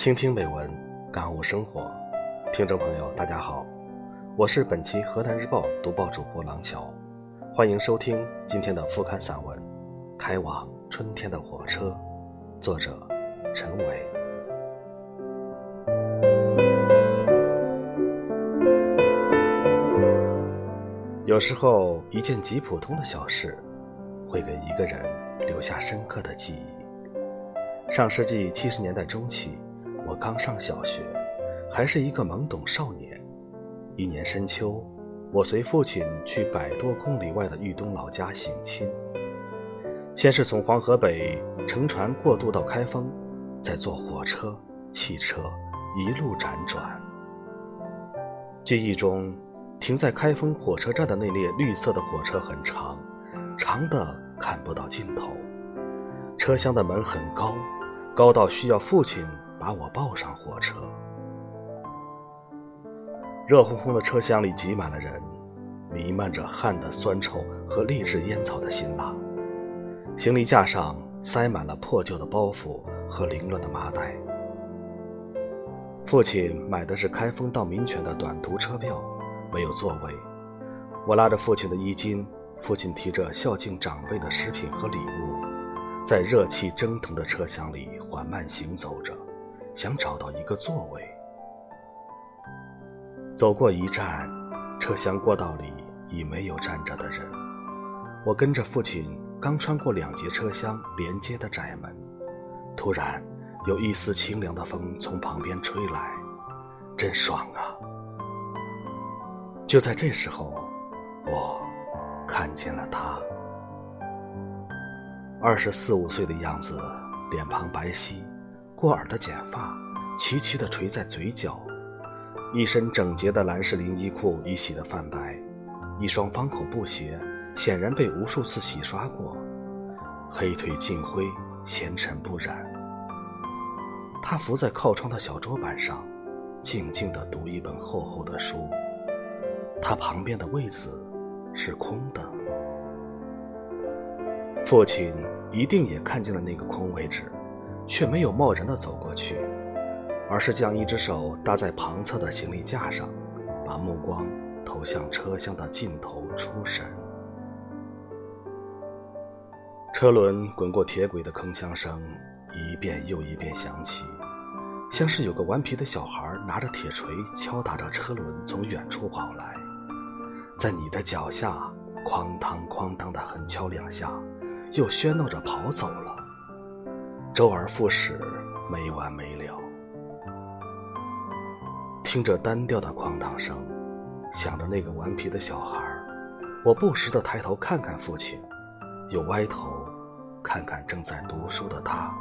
倾听美文，感悟生活。听众朋友，大家好，我是本期河南日报读报主播郎桥，欢迎收听今天的副刊散文《开往春天的火车》，作者陈伟。有时候，一件极普通的小事，会给一个人留下深刻的记忆。上世纪七十年代中期。刚上小学，还是一个懵懂少年。一年深秋，我随父亲去百多公里外的豫东老家省亲。先是从黄河北乘船过渡到开封，再坐火车、汽车一路辗转。记忆中，停在开封火车站的那列绿色的火车很长，长的看不到尽头。车厢的门很高，高到需要父亲。把我抱上火车，热烘烘的车厢里挤满了人，弥漫着汗的酸臭和劣质烟草的辛辣。行李架上塞满了破旧的包袱和凌乱的麻袋。父亲买的是开封到民权的短途车票，没有座位。我拉着父亲的衣襟，父亲提着孝敬长辈的食品和礼物，在热气蒸腾的车厢里缓慢行走着。想找到一个座位。走过一站，车厢过道里已没有站着的人。我跟着父亲刚穿过两节车厢连接的窄门，突然有一丝清凉的风从旁边吹来，真爽啊！就在这时候，我看见了他，二十四五岁的样子，脸庞白皙。过耳的剪发齐齐地垂在嘴角，一身整洁的蓝士林衣裤已洗得泛白，一双方口布鞋显然被无数次洗刷过，黑腿尽灰，纤尘不染。他伏在靠窗的小桌板上，静静地读一本厚厚的书，他旁边的位子是空的。父亲一定也看见了那个空位置。却没有贸然地走过去，而是将一只手搭在旁侧的行李架上，把目光投向车厢的尽头出神。车轮滚过铁轨的铿锵声一遍又一遍响起，像是有个顽皮的小孩拿着铁锤敲打着车轮从远处跑来，在你的脚下哐当哐当地横敲两下，又喧闹着跑走了。周而复始，没完没了。听着单调的哐当声，想着那个顽皮的小孩，我不时地抬头看看父亲，又歪头看看正在读书的他。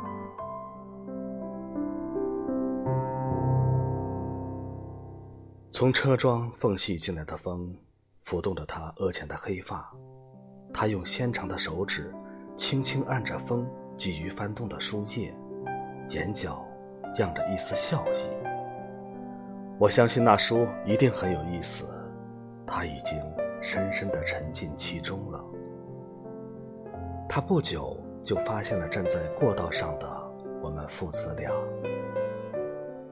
从车窗缝隙进来的风，拂动着他额前的黑发，他用纤长的手指轻轻按着风。急于翻动的书页，眼角漾着一丝笑意。我相信那书一定很有意思，他已经深深地沉浸其中了。他不久就发现了站在过道上的我们父子俩。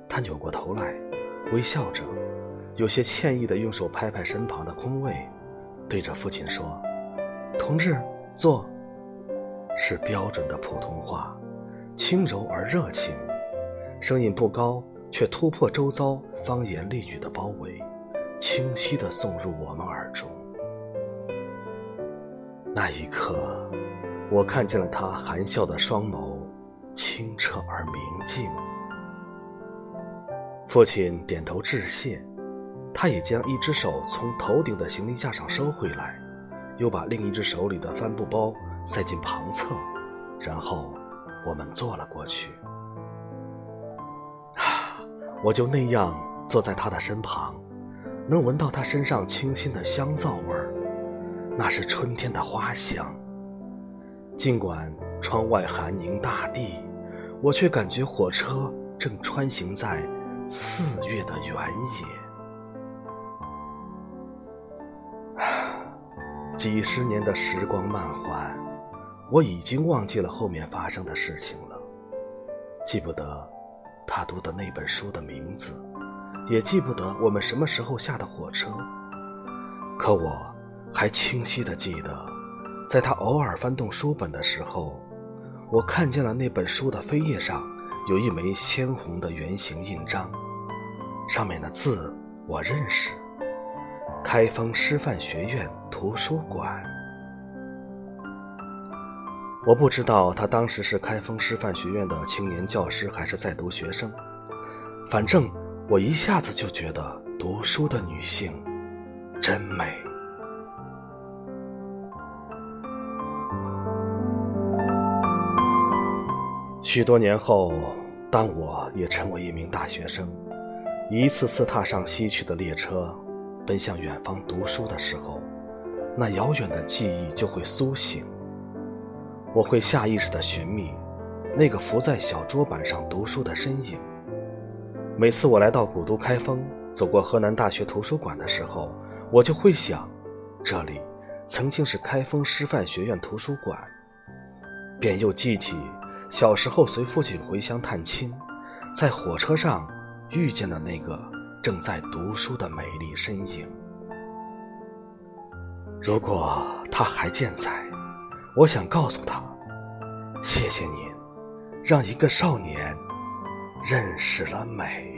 他扭过头来，微笑着，有些歉意地用手拍拍身旁的空位，对着父亲说：“同志，坐。”是标准的普通话，轻柔而热情，声音不高，却突破周遭方言俚语的包围，清晰地送入我们耳中。那一刻，我看见了他含笑的双眸，清澈而明净。父亲点头致谢，他也将一只手从头顶的行李架上收回来，又把另一只手里的帆布包。塞进旁侧，然后我们坐了过去。啊，我就那样坐在他的身旁，能闻到他身上清新的香皂味儿，那是春天的花香。尽管窗外寒凝大地，我却感觉火车正穿行在四月的原野。几十年的时光漫缓。我已经忘记了后面发生的事情了，记不得他读的那本书的名字，也记不得我们什么时候下的火车。可我还清晰的记得，在他偶尔翻动书本的时候，我看见了那本书的扉页上有一枚鲜红的圆形印章，上面的字我认识：开封师范学院图书馆。我不知道他当时是开封师范学院的青年教师，还是在读学生。反正我一下子就觉得读书的女性真美。许多年后，当我也成为一名大学生，一次次踏上西去的列车，奔向远方读书的时候，那遥远的记忆就会苏醒。我会下意识地寻觅那个伏在小桌板上读书的身影。每次我来到古都开封，走过河南大学图书馆的时候，我就会想，这里曾经是开封师范学院图书馆，便又记起小时候随父亲回乡探亲，在火车上遇见的那个正在读书的美丽身影。如果他还健在，我想告诉他。谢谢您，让一个少年认识了美。